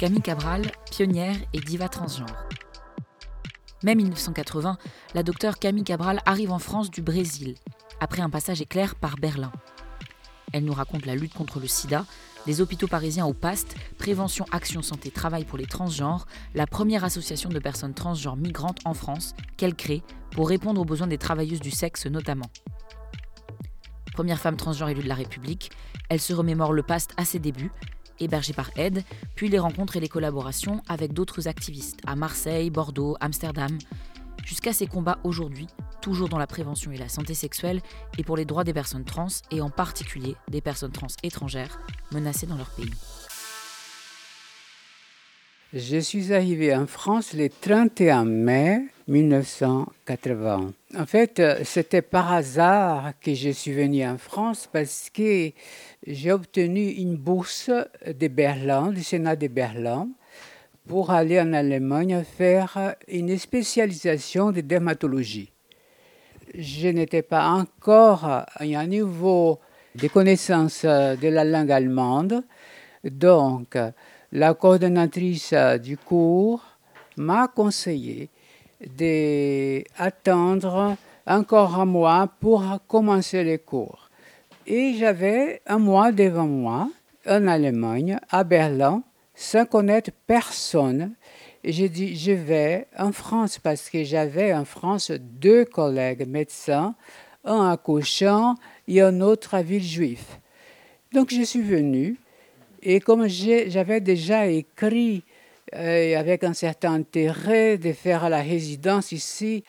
Camille Cabral, pionnière et diva transgenre. Mai 1980, la docteure Camille Cabral arrive en France du Brésil, après un passage éclair par Berlin. Elle nous raconte la lutte contre le sida, les hôpitaux parisiens au PAST, Prévention Action Santé Travail pour les transgenres, la première association de personnes transgenres migrantes en France qu'elle crée pour répondre aux besoins des travailleuses du sexe notamment. Première femme transgenre élue de la République, elle se remémore le PAST à ses débuts, hébergée par Aide, puis les rencontres et les collaborations avec d'autres activistes à Marseille, Bordeaux, Amsterdam, jusqu'à ses combats aujourd'hui, toujours dans la prévention et la santé sexuelle et pour les droits des personnes trans et en particulier des personnes trans étrangères menacées dans leur pays. Je suis arrivée en France le 31 mai 1980. En fait, c'était par hasard que je suis venue en France parce que j'ai obtenu une bourse de Berlin, du Sénat de Berlin, pour aller en Allemagne faire une spécialisation de dermatologie. Je n'étais pas encore à un niveau de connaissance de la langue allemande, donc la coordonnatrice du cours m'a conseillé d'attendre encore un mois pour commencer les cours. Et j'avais un mois devant moi en Allemagne, à Berlin, sans connaître personne. J'ai dit, je vais en France parce que j'avais en France deux collègues médecins, un à Cochin et un autre à Villejuif. Donc je suis venue et comme j'avais déjà écrit euh, avec un certain intérêt de faire la résidence ici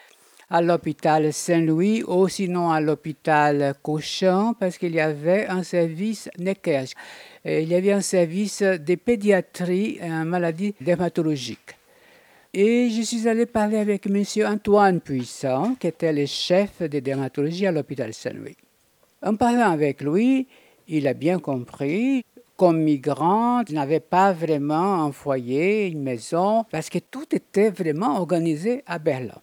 à l'hôpital Saint-Louis ou sinon à l'hôpital Cochin parce qu'il y avait un service Necker. Il y avait un service de pédiatrie et maladies dermatologiques. Et je suis allée parler avec M. Antoine Puissant, qui était le chef de dermatologie à l'hôpital Saint-Louis. En parlant avec lui, il a bien compris comme migrant, je n'avais pas vraiment un foyer, une maison, parce que tout était vraiment organisé à Berlin.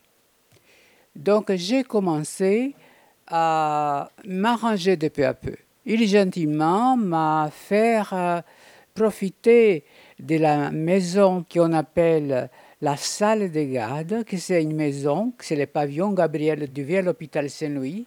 Donc j'ai commencé à m'arranger de peu à peu. Il gentiment m'a fait euh, profiter de la maison qu'on appelle la salle de garde, qui c'est une maison, c'est le pavillon Gabriel du vieux hôpital Saint-Louis,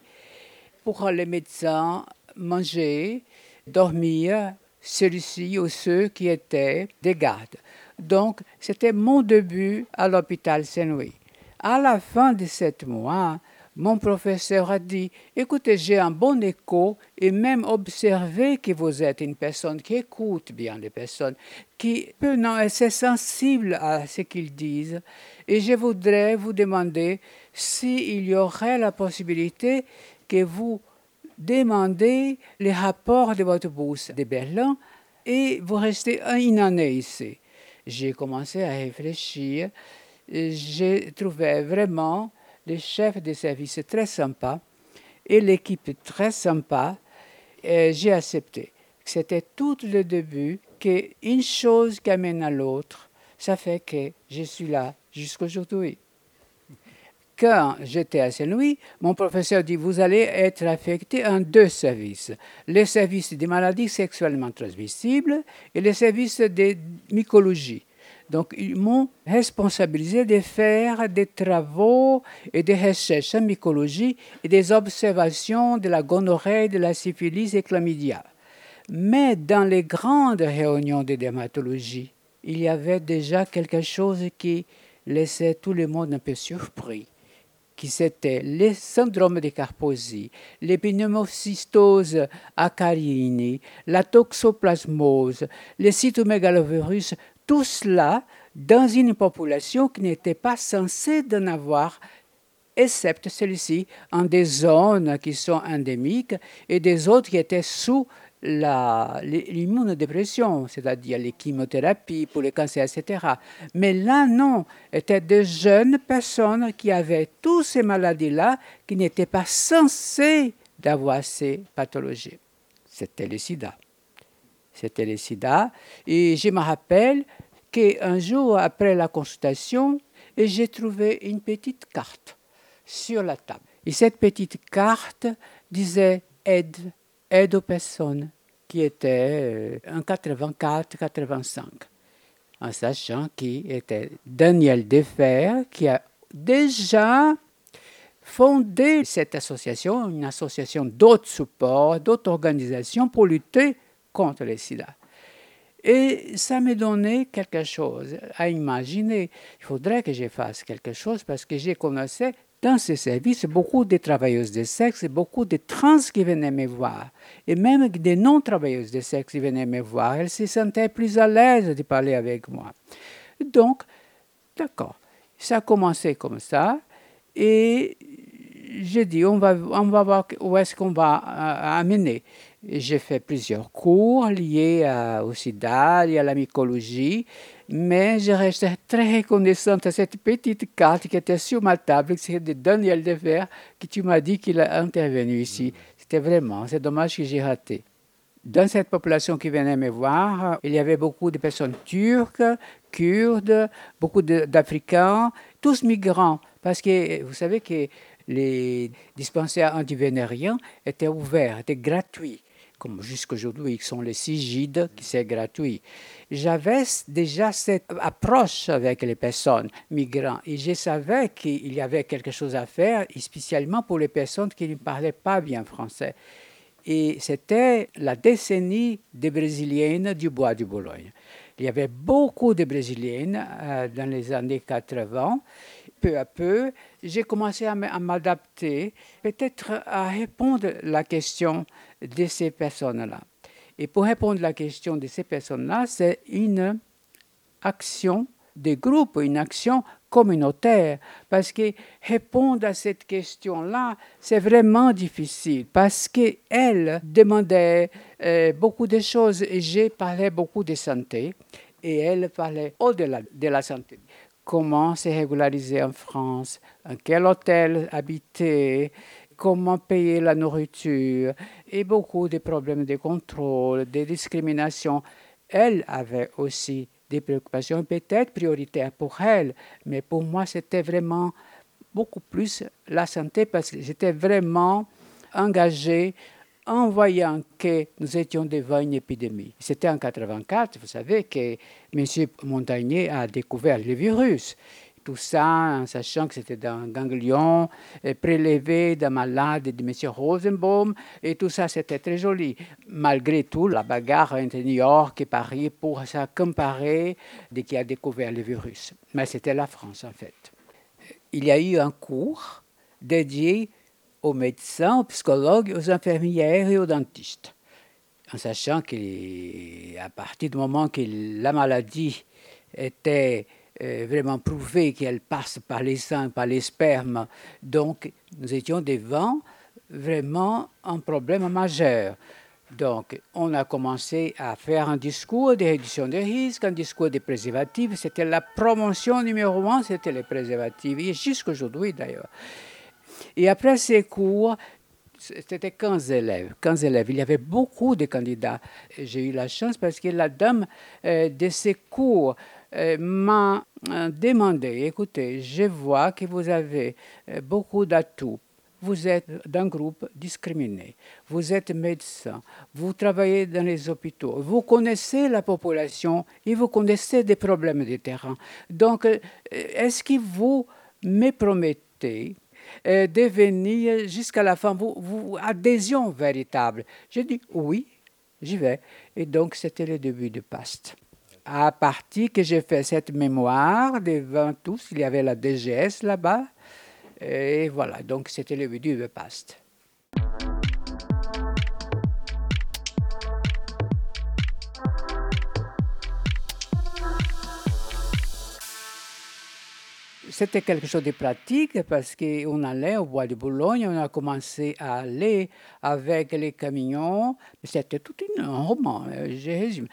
pour les médecins manger, dormir, celui-ci ou ceux qui étaient des gardes. Donc, c'était mon début à l'hôpital Saint-Louis. À la fin de sept mois, mon professeur a dit, écoutez, j'ai un bon écho et même observé que vous êtes une personne qui écoute bien les personnes, qui peut non, être sensible à ce qu'ils disent. Et je voudrais vous demander s'il y aurait la possibilité que vous demandez les rapports de votre bourse de Berlin et vous restez une année ici. J'ai commencé à réfléchir j'ai trouvé vraiment le chef de service très sympa et l'équipe très sympa. J'ai accepté. C'était tout le début qu'une chose qui amène à l'autre, ça fait que je suis là jusqu'aujourd'hui. Quand j'étais à Saint-Louis, mon professeur dit Vous allez être affecté en deux services le service des maladies sexuellement transmissibles et le service de mycologie. Donc, ils m'ont responsabilisé de faire des travaux et des recherches en mycologie et des observations de la gonorrhée, de la syphilis et chlamydia. Mais dans les grandes réunions de dermatologie, il y avait déjà quelque chose qui laissait tout le monde un peu surpris qui c'était le syndrome de Carposi, l'épineumocytose acarini, la toxoplasmose, le cytomégalovirus tout cela dans une population qui n'était pas censée d'en avoir, excepté celui-ci, en des zones qui sont endémiques et des autres qui étaient sous l'immunodépression, c'est-à-dire les chimiothérapies pour les cancers, etc. Mais là, non, étaient des jeunes personnes qui avaient toutes ces maladies-là, qui n'étaient pas censées d'avoir ces pathologies. C'était le sida. C'était le sida. Et je me rappelle qu'un jour après la consultation, j'ai trouvé une petite carte sur la table. Et cette petite carte disait aide, aide aux personnes, qui était euh, en 84-85. en sachant qui était Daniel Defer, qui a déjà fondé cette association, une association d'autres supports, d'autres organisations pour lutter contre le sida. Et ça m'a donné quelque chose à imaginer. Il faudrait que je fasse quelque chose parce que j'ai connu dans ces services beaucoup de travailleuses de sexe et beaucoup de trans qui venaient me voir. Et même des non-travailleuses de sexe qui venaient me voir. Elles se sentaient plus à l'aise de parler avec moi. Donc, d'accord. Ça a commencé comme ça. Et j'ai dit, on va, on va voir où est-ce qu'on va euh, amener. J'ai fait plusieurs cours liés au sida et à la mycologie, mais je reste très reconnaissante à cette petite carte qui était sur ma table, c'est de Daniel Dever, que tu m'as dit qu'il a intervenu ici. C'était vraiment, c'est dommage que j'ai raté. Dans cette population qui venait me voir, il y avait beaucoup de personnes turques, kurdes, beaucoup d'Africains, tous migrants, parce que vous savez que les dispensaires antivénériens étaient ouverts, étaient gratuits comme jusqu'aujourd'hui, qui sont les SIGID, qui c'est gratuit. J'avais déjà cette approche avec les personnes migrantes et je savais qu'il y avait quelque chose à faire, spécialement pour les personnes qui ne parlaient pas bien français. Et c'était la décennie des Brésiliennes du bois du Boulogne. Il y avait beaucoup de Brésiliennes euh, dans les années 80 peu à peu, j'ai commencé à m'adapter, peut-être à répondre à la question de ces personnes-là. Et pour répondre à la question de ces personnes-là, c'est une action de groupe, une action communautaire, parce que répondre à cette question-là, c'est vraiment difficile, parce qu'elle demandait euh, beaucoup de choses, et j'ai parlé beaucoup de santé, et elle parlait au-delà de la santé. Comment se régulariser en France, en quel hôtel habiter, comment payer la nourriture? Et beaucoup de problèmes de contrôle, de discrimination. Elle avait aussi des préoccupations peut-être prioritaires pour elle, mais pour moi c'était vraiment beaucoup plus la santé parce que j'étais vraiment engagée en voyant que nous étions devant une épidémie. C'était en 1984, vous savez, que M. Montagnier a découvert le virus. Tout ça en sachant que c'était un ganglion prélevé d'un malade de M. Rosenbaum. Et tout ça, c'était très joli. Malgré tout, la bagarre entre New York et Paris pour ça comparer de qui a découvert le virus. Mais c'était la France, en fait. Il y a eu un cours dédié aux médecins, aux psychologues, aux infirmières et aux dentistes. En sachant qu'à partir du moment que la maladie était vraiment prouvée, qu'elle passe par les seins, par les spermes, donc nous étions devant vraiment un problème majeur. Donc, on a commencé à faire un discours de réduction des risques, un discours de préservatifs. C'était la promotion numéro un, c'était les préservatifs, et jusqu'aujourd'hui d'ailleurs. Et après ces cours, c'était 15 élèves. 15 élèves. Il y avait beaucoup de candidats. J'ai eu la chance parce que la dame euh, de ces cours euh, m'a euh, demandé, écoutez, je vois que vous avez beaucoup d'atouts. Vous êtes d'un groupe discriminé, vous êtes médecin, vous travaillez dans les hôpitaux, vous connaissez la population et vous connaissez des problèmes de terrain. Donc, est-ce que vous me promettez euh, devenir jusqu'à la fin, vous, vous, adhésion véritable. J'ai dit oui, j'y vais. Et donc, c'était le début du PAST. À partir que j'ai fait cette mémoire devant tous, il y avait la DGS là-bas. Et voilà, donc c'était le début du PAST. C'était quelque chose de pratique parce qu'on allait au bois de Boulogne, on a commencé à aller avec les camions. C'était tout un roman, euh, je résume.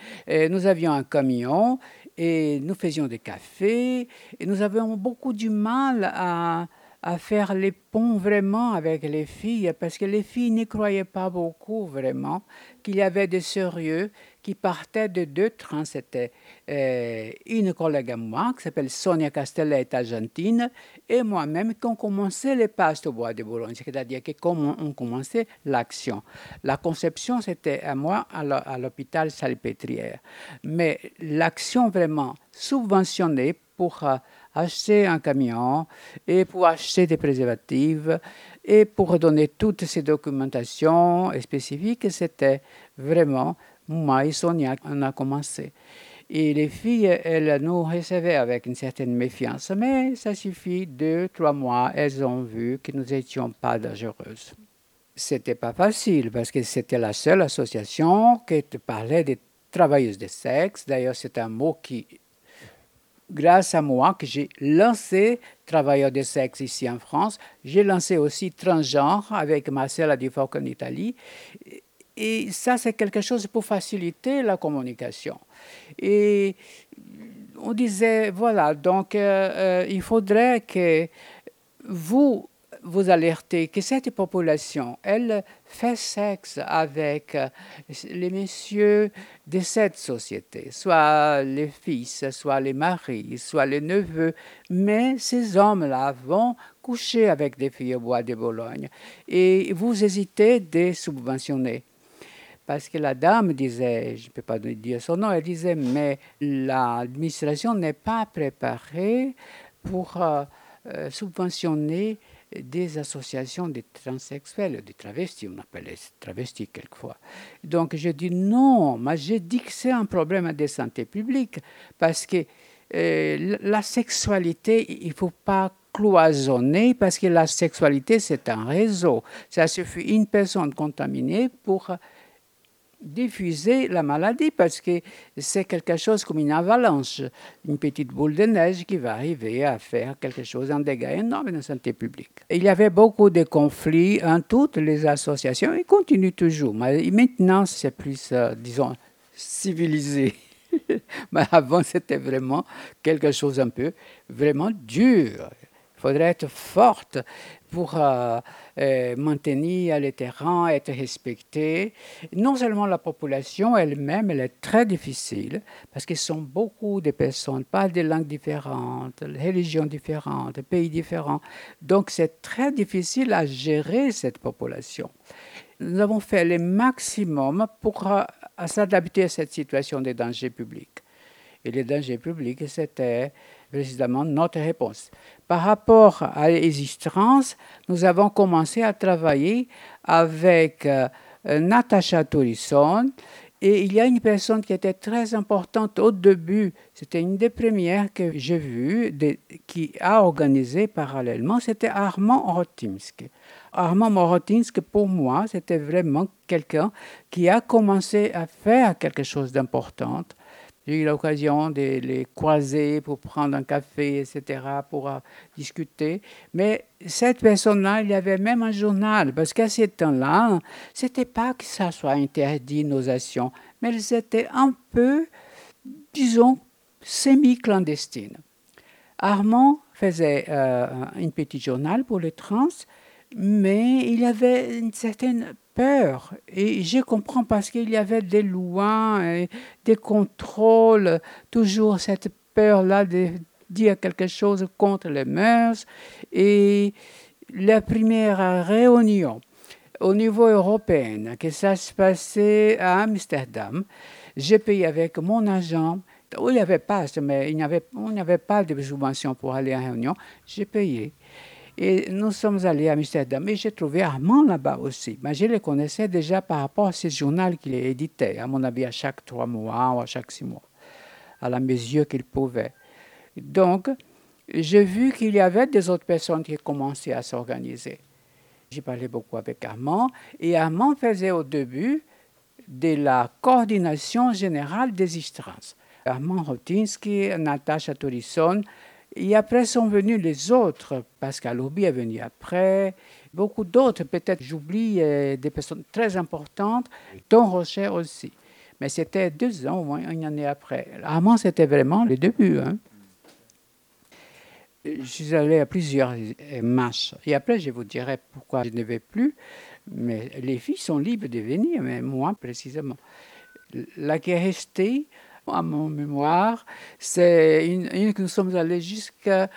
nous avions un camion et nous faisions des cafés et nous avions beaucoup du mal à, à faire les ponts vraiment avec les filles parce que les filles n'y croyaient pas beaucoup vraiment qu'il y avait des sérieux qui partait de deux trains. C'était euh, une collègue à moi qui s'appelle Sonia Castellet, argentine, et moi-même qui ont commencé les pastes au bois de Boulogne, c'est-à-dire que comme on commençait l'action. La conception, c'était à moi à l'hôpital Salpêtrière. Mais l'action vraiment subventionné pour euh, acheter un camion et pour acheter des préservatifs et pour donner toutes ces documentations spécifiques. C'était vraiment moi et Sonia, on a commencé. Et les filles, elles nous recevaient avec une certaine méfiance, mais ça suffit, deux, trois mois, elles ont vu que nous n'étions pas dangereuses. C'était pas facile parce que c'était la seule association qui parlait des travailleuses de sexe. D'ailleurs, c'est un mot qui, grâce à moi, que j'ai lancé travailleurs de sexe ici en France. J'ai lancé aussi transgenre avec Marcella Di en Italie. Et ça, c'est quelque chose pour faciliter la communication. Et on disait, voilà, donc euh, euh, il faudrait que vous vous alertez que cette population, elle fait sexe avec euh, les messieurs de cette société, soit les fils, soit les maris, soit les neveux, mais ces hommes-là vont coucher avec des filles au bois de Bologne. Et vous hésitez de subventionner parce que la dame disait, je ne peux pas dire son nom, elle disait, mais l'administration n'est pas préparée pour euh, euh, subventionner des associations de transsexuels, des travestis, on appelle les travestis quelquefois. Donc je dis non, mais j'ai dit que c'est un problème de santé publique, parce que euh, la sexualité, il ne faut pas cloisonner, parce que la sexualité, c'est un réseau. Ça suffit une personne contaminée pour diffuser la maladie parce que c'est quelque chose comme une avalanche, une petite boule de neige qui va arriver à faire quelque chose, un dégât énorme dans la santé publique. Il y avait beaucoup de conflits en toutes les associations et continue toujours. Mais maintenant, c'est plus, euh, disons, civilisé. Mais avant, c'était vraiment quelque chose un peu vraiment dur. Il faudrait être forte pour euh, euh, maintenir les terrains, être respecté. Non seulement la population elle-même, elle est très difficile, parce qu'ils sont beaucoup de personnes, pas des langues différentes, religions différentes, pays différents. Donc c'est très difficile à gérer cette population. Nous avons fait le maximum pour euh, s'adapter à cette situation des dangers publics. Et les dangers publics, c'était précisément notre réponse. Par rapport à l'existence, nous avons commencé à travailler avec euh, Natacha Tourisson et il y a une personne qui était très importante au début, c'était une des premières que j'ai vues, qui a organisé parallèlement, c'était Armand Rotinsk. Armand Rotinsk, pour moi, c'était vraiment quelqu'un qui a commencé à faire quelque chose d'important j'ai eu l'occasion de les croiser pour prendre un café, etc., pour euh, discuter. Mais cette personne-là, il y avait même un journal, parce qu'à ce temps-là, c'était pas que ça soit interdit, nos actions, mais elles étaient un peu, disons, semi-clandestines. Armand faisait euh, un petit journal pour les trans, mais il avait une certaine Et je comprends parce qu'il y avait des lois, et des contrôles, toujours cette peur-là de dire quelque chose contre les mœurs. Et la première réunion au niveau européen, que ça se passait à Amsterdam, j'ai payé avec mon agent. Il n'y avait pas, mais il avait, on pas de subvention pour aller à réunion. J'ai payé. Et nous sommes allés à Amsterdam et j'ai trouvé Armand là-bas aussi. Mais je le connaissais déjà par rapport à ce journal qu'il éditait, à mon avis, à chaque trois mois ou à chaque six mois, à la mesure qu'il pouvait. Donc, j'ai vu qu'il y avait des autres personnes qui commençaient à s'organiser. J'ai parlé beaucoup avec Armand et Armand faisait au début de la coordination générale des instances. Armand Rotinsky, Natacha Tourisson, et après sont venus les autres. Pascal Auby est venu après. Beaucoup d'autres, peut-être j'oublie euh, des personnes très importantes, dont Rocher aussi. Mais c'était deux ans, une année après. Armand, c'était vraiment le début. Hein. Je suis allé à plusieurs euh, marches. Et après, je vous dirai pourquoi je ne vais plus. Mais les filles sont libres de venir, mais moi précisément. La qui est restée, à mon mémoire, c'est une, que nous sommes allés jusqu'à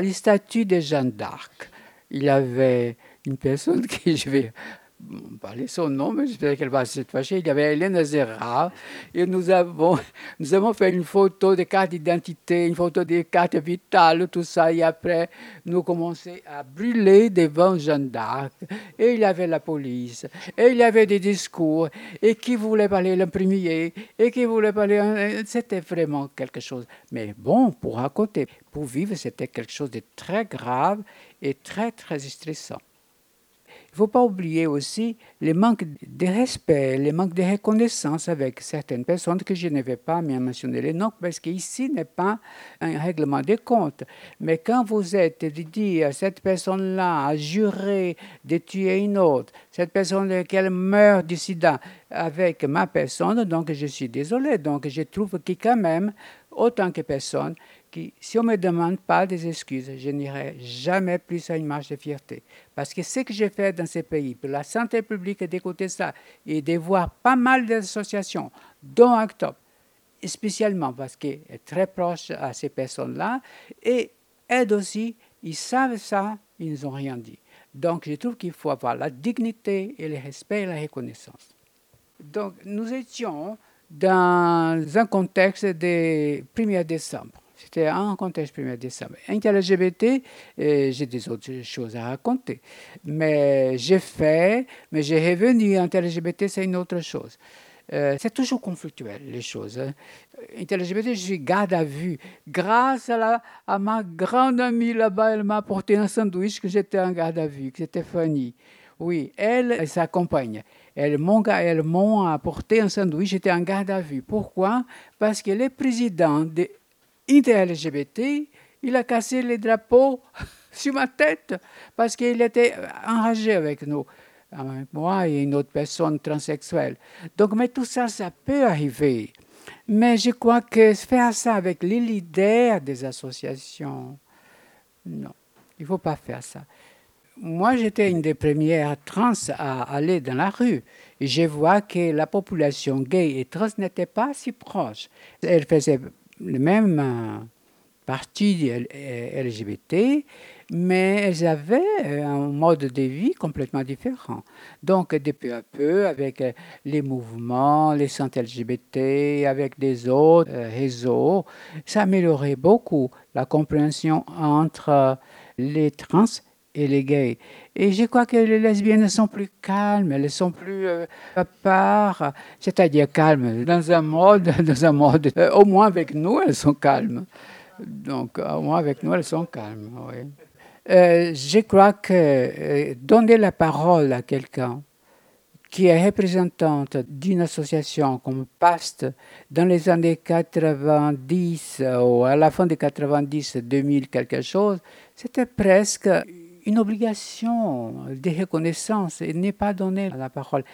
les statues de Jeanne d'Arc. Il y avait une personne qui, je vais parler son nom, mais j'espère qu'elle va se fâcher. Il y avait Hélène Zera. Et nous avons, nous avons fait une photo des cartes d'identité, une photo des cartes vitales, tout ça. Et après, nous commençons à brûler devant Jeanne d'Arc. Et il y avait la police. Et il y avait des discours. Et qui voulait parler l'imprimier. Et qui voulait parler. C'était vraiment quelque chose. Mais bon, pour raconter, pour vivre, c'était quelque chose de très grave et très, très stressant. Ne faut pas oublier aussi les manques de respect, les manques de reconnaissance avec certaines personnes que je ne vais pas mentionner les noms parce qu'ici n'est pas un règlement des comptes. Mais quand vous êtes de dire cette personne-là a juré de tuer une autre, cette personne qu'elle meurt du sida avec ma personne, donc je suis désolé. Donc je trouve que quand même, autant que personne, si on ne me demande pas des excuses, je n'irai jamais plus à une marche de fierté. Parce que ce que j'ai fait dans ces pays, pour la santé publique, d'écouter ça et de voir pas mal d'associations, dont Octobre, spécialement parce qu'elle est très proche à ces personnes-là, et elles aussi, ils savent ça, ils n'ont rien dit. Donc je trouve qu'il faut avoir la dignité et le respect et la reconnaissance. Donc nous étions dans un contexte de 1er décembre. C'était un contexte 1er décembre. LGBT, euh, j'ai des autres choses à raconter. Mais j'ai fait, mais j'ai revenu. LGBT, c'est une autre chose. Euh, c'est toujours conflictuel, les choses. Hein. LGBT, je suis garde à vue. Grâce à, ma grande amie là-bas, elle m'a apporté un sandwich que j'étais en garde à vue, que c'était Fanny. Oui, elle et sa compagne. Elles m'ont apporté un sandwich, j'étais en garde à vue. Pourquoi? Parce que le président de inter-LGBT, il a cassé les drapeaux sur ma tête parce qu'il était enragé avec nous, moi et une autre personne transsexuelle. Donc, mais tout ça, ça peut arriver. Mais je crois que faire ça avec les leaders des associations, non, il ne faut pas faire ça. Moi, j'étais une des premières trans à aller dans la rue. Et je vois que la population gay et trans n'était pas si proche. Elle faisait le même euh, parti LGBT, mais elles avaient euh, un mode de vie complètement différent. Donc, de peu à peu, avec euh, les mouvements, les centres LGBT, avec des autres réseaux, ça améliorait beaucoup la compréhension entre les trans et les gays. Et je crois que les lesbiennes sont plus calmes, elles sont plus euh, à part, c'est-à-dire calmes, dans un mode, dans un mode, euh, au moins avec nous, elles sont calmes. Donc, au moins avec nous, elles sont calmes, oui. Euh, je crois que donner la parole à quelqu'un qui est représentante d'une association comme PAST dans les années 90 ou à la fin des 90, 2000, quelque chose, c'était presque une obligation de reconnaissance et n'est pas donner la parole.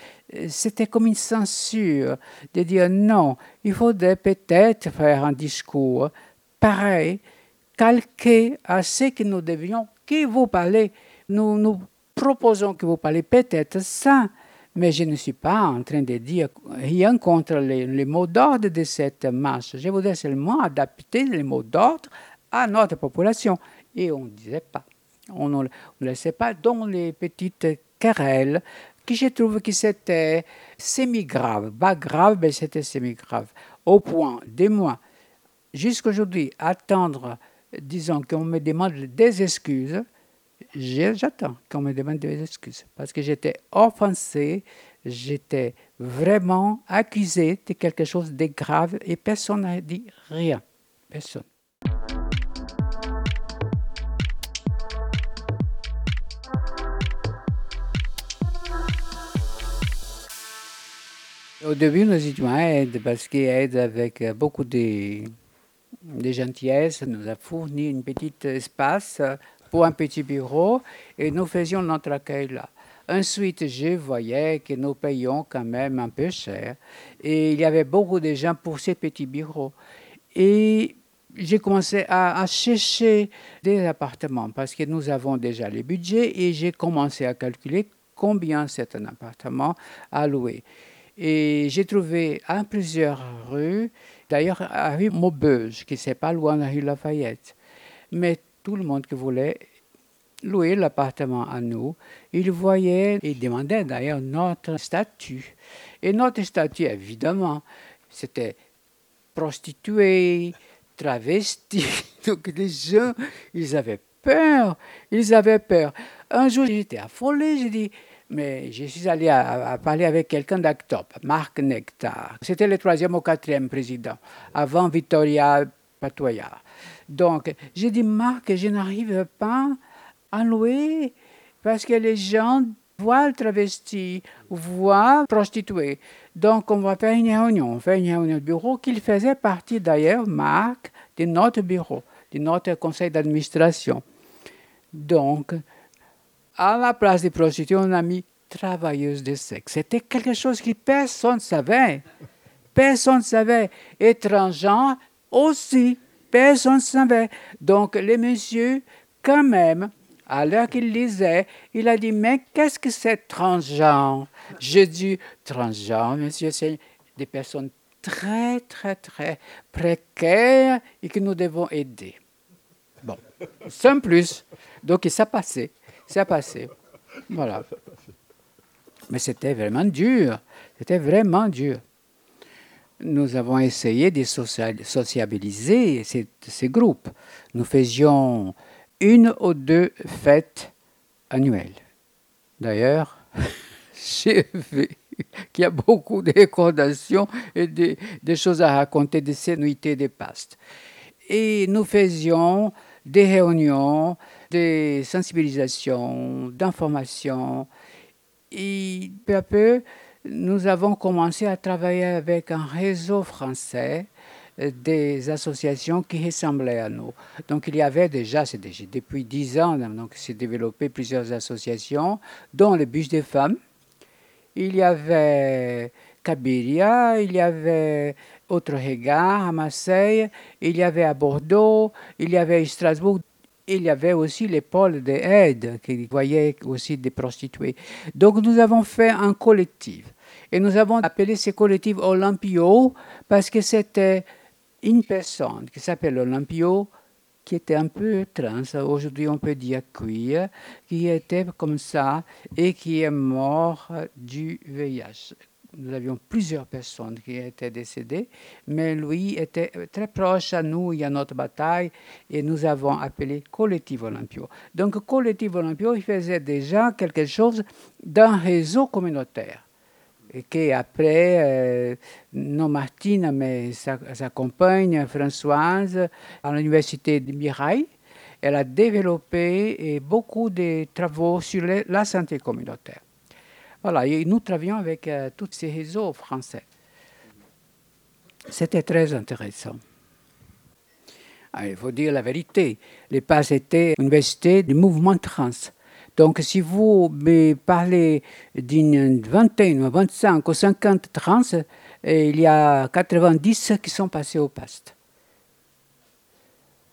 C'était comme une censure de dire non, il faudrait peut-être faire un discours pareil, calqué à ce que nous devions, qui vous parlez. Nous nous proposons que vous parlez peut-être ça, mais je ne suis pas en train de dire rien contre les, les mots d'ordre de cette marche. Je voudrais seulement adapter les mots d'ordre à notre population. Et on ne disait pas on ne laissait pas dans les petites querelles que je trouve que c'était semi-grave. Pas grave, mais c'était semi-grave. Au point, des mois, jusqu'aujourd'hui, attendre, disons, qu'on me demande des excuses, j'attends qu'on me demande des excuses. Parce que j'étais offensé, j'étais vraiment accusé de quelque chose de grave et personne n'a dit rien. Personne. Au début, nous étions à Aide, parce qu'Aide, avec euh, beaucoup de, de gentillesse, nous a fourni un petit espace pour un petit bureau et nous faisions notre accueil là. Ensuite, je voyais que nous payions quand même un peu cher et il y avait beaucoup de gens pour ces petits bureaux. Et j'ai commencé à, à, chercher des appartements parce que nous avons déjà les budgets et j'ai commencé à calculer combien c'est un appartement à louer. Et j'ai trouvé à plusieurs rues, d'ailleurs à rue Maubeuge, qui n'est pas loin de la rue Lafayette. Mais tout le monde qui voulait loué l'appartement à nous, il voyait et demandait d'ailleurs notre statut. Et notre statut, évidemment, c'était prostituée, travesti. Donc les gens, ils avaient peur, ils avaient peur. Un jour, j'étais affolé, j'ai dit, mais je suis allé parler avec quelqu'un d'Actop, Marc Nectar. C'était le troisième ou quatrième président, avant Vittoria Patoya. Donc, j'ai dit, Marc, je n'arrive pas à louer parce que les gens voient le travesti, voient prostituée. Donc, on va faire une réunion. On fait une réunion de bureau qu'il faisait partie d'ailleurs, Marc, de notre bureau, de notre conseil d'administration. Donc, à la place des prostituées, on a mis travailleuse de sexe. C'était quelque chose que personne ne savait. Personne ne savait. Étrangers aussi, personne ne savait. Donc, les messieurs, quand même, à l'heure qu'il lisait, il a dit Mais qu'est-ce que c'est transgenre? Je dis Transgenre, monsieur, c'est des personnes très, très, très précaires et que nous devons aider. Bon, sans plus. Donc, ça passé. Ça passé. Voilà. Mais c'était vraiment dur. C'était vraiment dur. Nous avons essayé de sociabiliser ces, groupes. Nous faisions une ou deux fêtes annuelles. D'ailleurs, j'ai vu qu'il y a beaucoup de et des, choses à raconter de ces nuitées de Pâques. Et nous faisions des réunions, des sensibilisations, d'informations. Et peu à peu, nous avons commencé à travailler avec un réseau français des associations qui ressemblaient à nous. Donc il y avait déjà, c'est depuis dix ans, donc s'est développé plusieurs associations, dont le Bus des femmes. Il y avait Kabylia, il y avait Autre Regard à Marseille, il y avait à Bordeaux, il y avait à Strasbourg. Il y avait aussi les pôles d'aide qui voyaient aussi des prostituées. Donc nous avons fait un collectif. Et nous avons appelé ce collectif Olympio parce que c'était une personne qui s'appelle Olympio, qui était un peu trans, aujourd'hui on peut dire queer, qui était comme ça et qui est mort du VIH. Nous avions plusieurs personnes qui étaient décédées, mais lui était très proche à nous et à notre bataille, et nous avons appelé Collectif Olympio. Donc, Collectif Olympio, il faisait déjà quelque chose d'un réseau communautaire et qu'après, euh, non Martine, mais sa, compagne Françoise, à l'université de Mirail, elle a développé beaucoup de travaux sur la santé communautaire. Voilà, et nous travaillons avec euh, tous ces réseaux français. C'était très intéressant. Ah, il faut dire la vérité. Les PAS étaient une université du mouvement trans. Donc, si vous me parlez d'une vingtaine, 25 ou 50 trans, il y a 90 qui sont passés au PAST.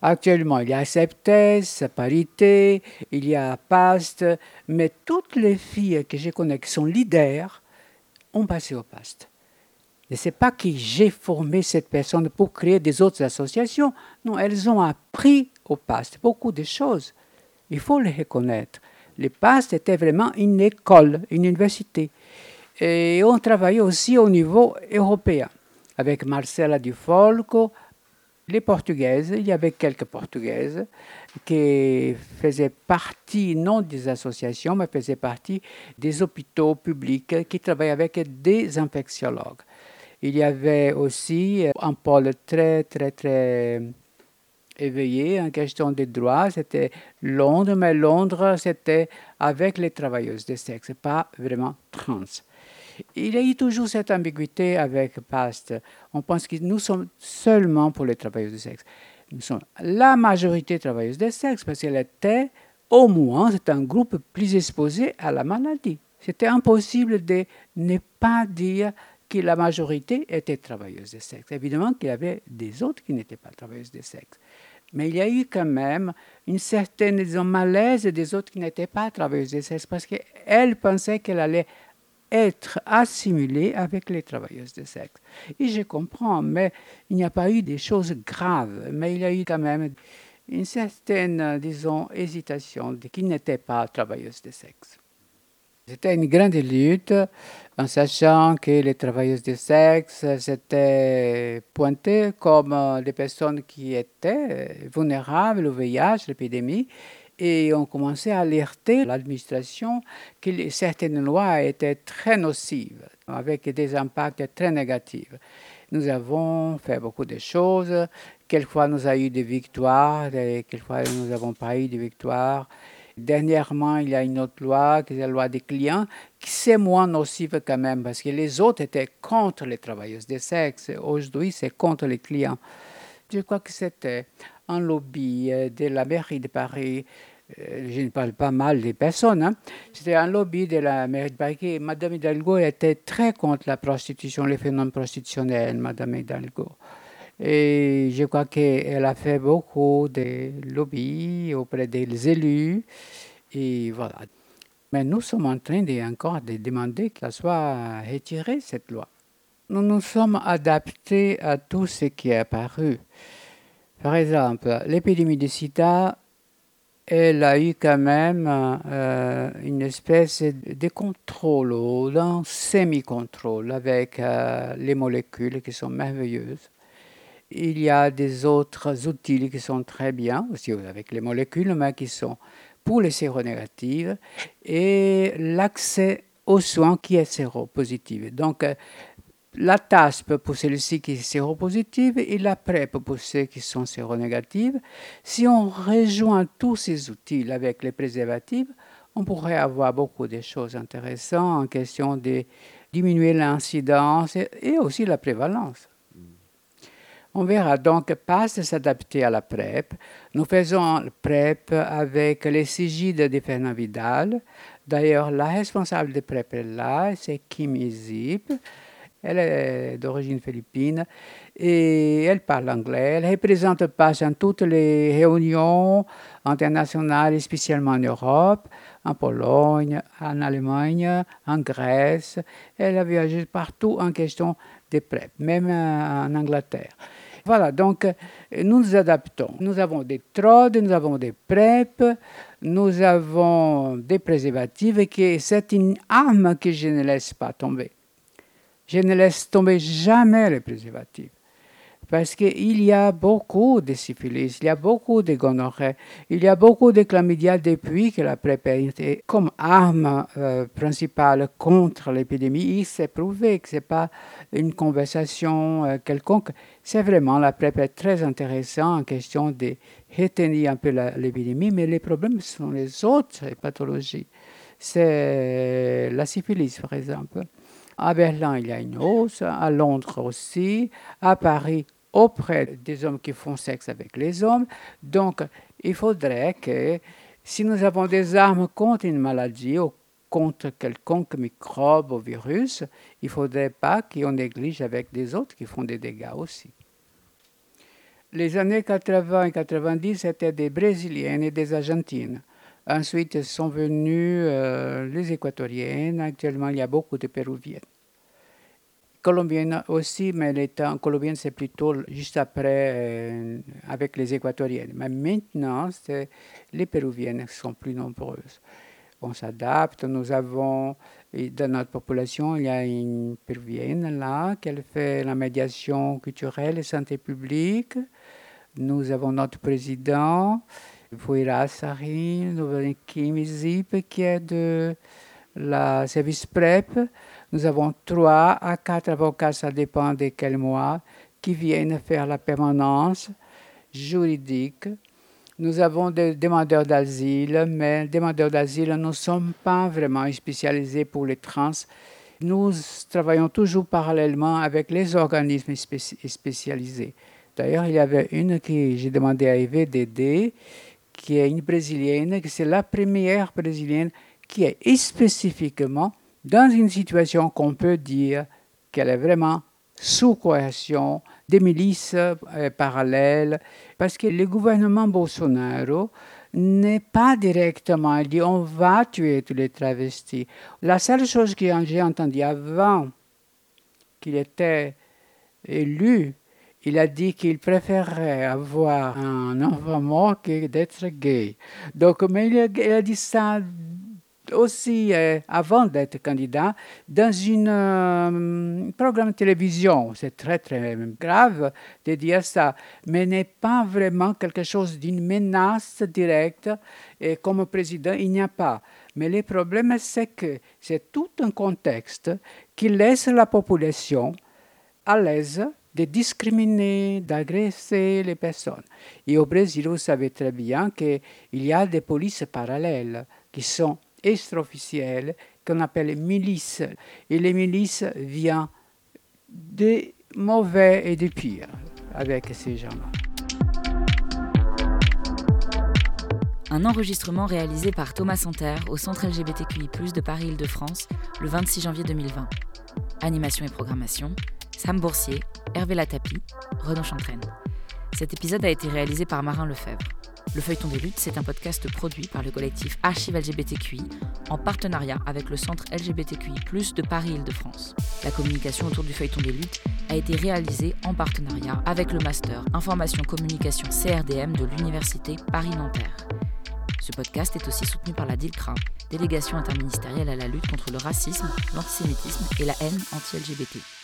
Actuellement, il y a Septes, Parité, il y a PAST, mais toutes les filles que je connais qui sont leaders ont passé au PAST. Et ce n'est pas que j'ai formé cette personne pour créer des autres associations. Non, elles ont appris au PAST beaucoup de choses. Il faut les reconnaître. Le PAST était vraiment une école, une université. Et on travaillait aussi au niveau européen, avec Marcela Dufolco, les Portugaises. Il y avait quelques Portugaises qui faisaient partie, non des associations, mais faisaient partie des hôpitaux publics qui travaillaient avec des infectiologues. Il y avait aussi un pôle très, très, très éveillé en question des droits, c'était Londres, mais Londres, c'était avec les travailleuses de sexe, pas vraiment trans. Il y a eu toujours cette ambiguïté avec PAST. On pense que nous sommes seulement pour les travailleuses de sexe. Nous sommes la majorité travailleuses de sexe parce qu'elle était, au moins, c'est un groupe plus exposé à la maladie. C'était impossible de ne pas dire que la majorité était travailleuse de sexe. Évidemment qu'il y avait des autres qui n'étaient pas travailleuses de sexe. Mais il y a eu quand même une certaine disons, malaise des autres qui n'étaient pas travailleuses de sexe parce qu'elles pensaient qu'elle allait être assimilée avec les travailleuses de sexe. Et je comprends, mais il n'y a pas eu des choses graves, mais il y a eu quand même une certaine, disons, hésitation de qui n'était pas travailleuse de sexe. C'était une grande lutte en sachant que les travailleuses de sexe étaient pointées comme des personnes qui étaient vulnérables au VIH, l'épidémie, et on commençait à alerter l'administration que certaines lois étaient très nocives, avec des impacts très négatifs. Nous avons fait beaucoup de choses. Quelquefois, nous avons eu des victoires, et quelquefois, nous n'avons pas eu de victoires. Dernièrement, il y a une autre loi, qui est la loi des clients, qui c'est moins nocive quand même, parce que les autres étaient contre les travailleuses de sexe. Aujourd'hui, c'est contre les clients. Je crois que c'était un lobby euh, de la mairie de Paris. Euh, je ne parle pas mal des personnes. Hein. C'était un lobby de la mairie de Paris. Madame Hidalgo était très contre la prostitution, les phénomènes prostitutionnels, Madame Hidalgo. Et je crois qu'elle a fait beaucoup de lobby auprès des élus. Et voilà. Mais nous sommes en train de, encore de demander qu'elle soit retirée, cette loi. Nous nous sommes adaptés à tout ce qui est apparu. Par exemple, l'épidémie de sida, elle a eu quand même euh, une espèce de contrôle ou d'un semi-contrôle avec euh, les molécules qui sont merveilleuses. Il y a des autres outils qui sont très bien, aussi avec les molécules, mais qui sont pour les séronégatives, et l'accès aux soins qui est séropositif. Donc, euh, la TASP pour celles-ci qui sont séropositives et la PrEP pour ceux qui sont séronégatives. Si on rejoint tous ces outils avec les préservatifs, on pourrait avoir beaucoup de choses intéressantes en question de diminuer l'incidence et aussi la prévalence. On verra donc pas s'adapter à la PrEP. Nous faisons la PrEP avec les sigides de Fernand Vidal. D'ailleurs, la responsable de PrEP est là, c'est Kim Izip. Elle est d'origine philippine et elle parle anglais. Elle représente pas dans toutes les réunions internationales, spécialement en Europe, en Pologne, en Allemagne, en Grèce. Elle a voyagé partout en question de PrEP, même en Angleterre. Voilà, donc nous nous adaptons. Nous avons des trodes, nous avons des PrEP, nous avons des préservatifs et c'est une arme que je ne laisse pas tomber. Je ne laisse tomber jamais les préservatifs. Parce qu'il y a beaucoup de syphilis, il y a beaucoup de gonorrhée, il y a beaucoup de chlamydia depuis que la PrEP est comme arme euh, principale contre l'épidémie. Il s'est prouvé que ce n'est pas une conversation euh, quelconque. C'est vraiment la PrEP très intéressante en question de retenir un peu l'épidémie, mais les problèmes sont les autres pathologies. C'est la syphilis, par exemple. À Berlin, il y a une hausse, à Londres aussi, à Paris auprès des hommes qui font sexe avec les hommes. Donc, il faudrait que si nous avons des armes contre une maladie ou contre quelconque microbe ou virus, il ne faudrait pas qu'on néglige avec des autres qui font des dégâts aussi. Les années 80 et 90, c'était des Brésiliennes et des Argentines. Ensuite sont venues euh, les Équatoriennes. Actuellement, il y a beaucoup de Péruviennes colombienne aussi, mais les temps colombienne, c'est plutôt juste après euh, avec les équatoriennes. Mais maintenant, les péruviennes sont plus nombreuses. On s'adapte. Nous avons, dans notre population, il y a une péruvienne là, qui fait la médiation culturelle et santé publique. Nous avons notre président, Fouira Sari, nous avons Kim Zip, qui est de la service PrEP. Nous avons trois à quatre avocats, ça dépend de quel mois, qui viennent faire la permanence juridique. Nous avons des demandeurs d'asile, mais demandeurs d'asile ne sont pas vraiment spécialisés pour les trans. Nous travaillons toujours parallèlement avec les organismes spécialisés. D'ailleurs, il y avait une que j'ai demandé à Eve d'aider, qui est une brésilienne, qui c'est la première brésilienne qui est spécifiquement dans une situation qu'on peut dire qu'elle est vraiment sous coercion, des milices euh, parallèles, parce que le gouvernement Bolsonaro n'est pas directement dit on va tuer tous les travestis. La seule chose que j'ai entendue avant qu'il était élu, il a dit qu'il préférerait avoir un enfant mort que d'être gay. Donc, mais il a, dit ça aussi euh, avant d'être candidat dans un euh, programme de télévision. C'est très très grave de dire ça, mais n'est pas vraiment quelque chose d'une menace directe. Et comme président, il n'y a pas. Mais le problème, c'est que c'est tout un contexte qui laisse la population à l'aise de discriminer, d'agresser les personnes. Et au Brésil, vous savez très bien qu'il y a des polices parallèles qui sont extra-officielles, qu'on appelle milices. Et les milices viennent des mauvais et des pires avec ces gens-là. Un enregistrement réalisé par Thomas Santerre au Centre LGBTQI, de Paris-Île-de-France le 26 janvier 2020. Animation et programmation, Sam Boursier, Hervé Latapi, Renaud Chantraine. Cet épisode a été réalisé par Marin Lefebvre. Le Feuilleton des luttes, c'est un podcast produit par le collectif Archive LGBTQI en partenariat avec le Centre LGBTQI, de Paris-Île-de-France. La communication autour du Feuilleton des luttes a été réalisée en partenariat avec le Master Information Communication CRDM de l'Université Paris-Nanterre. Ce podcast est aussi soutenu par la DILCRA, délégation interministérielle à la lutte contre le racisme, l'antisémitisme et la haine anti-LGBT.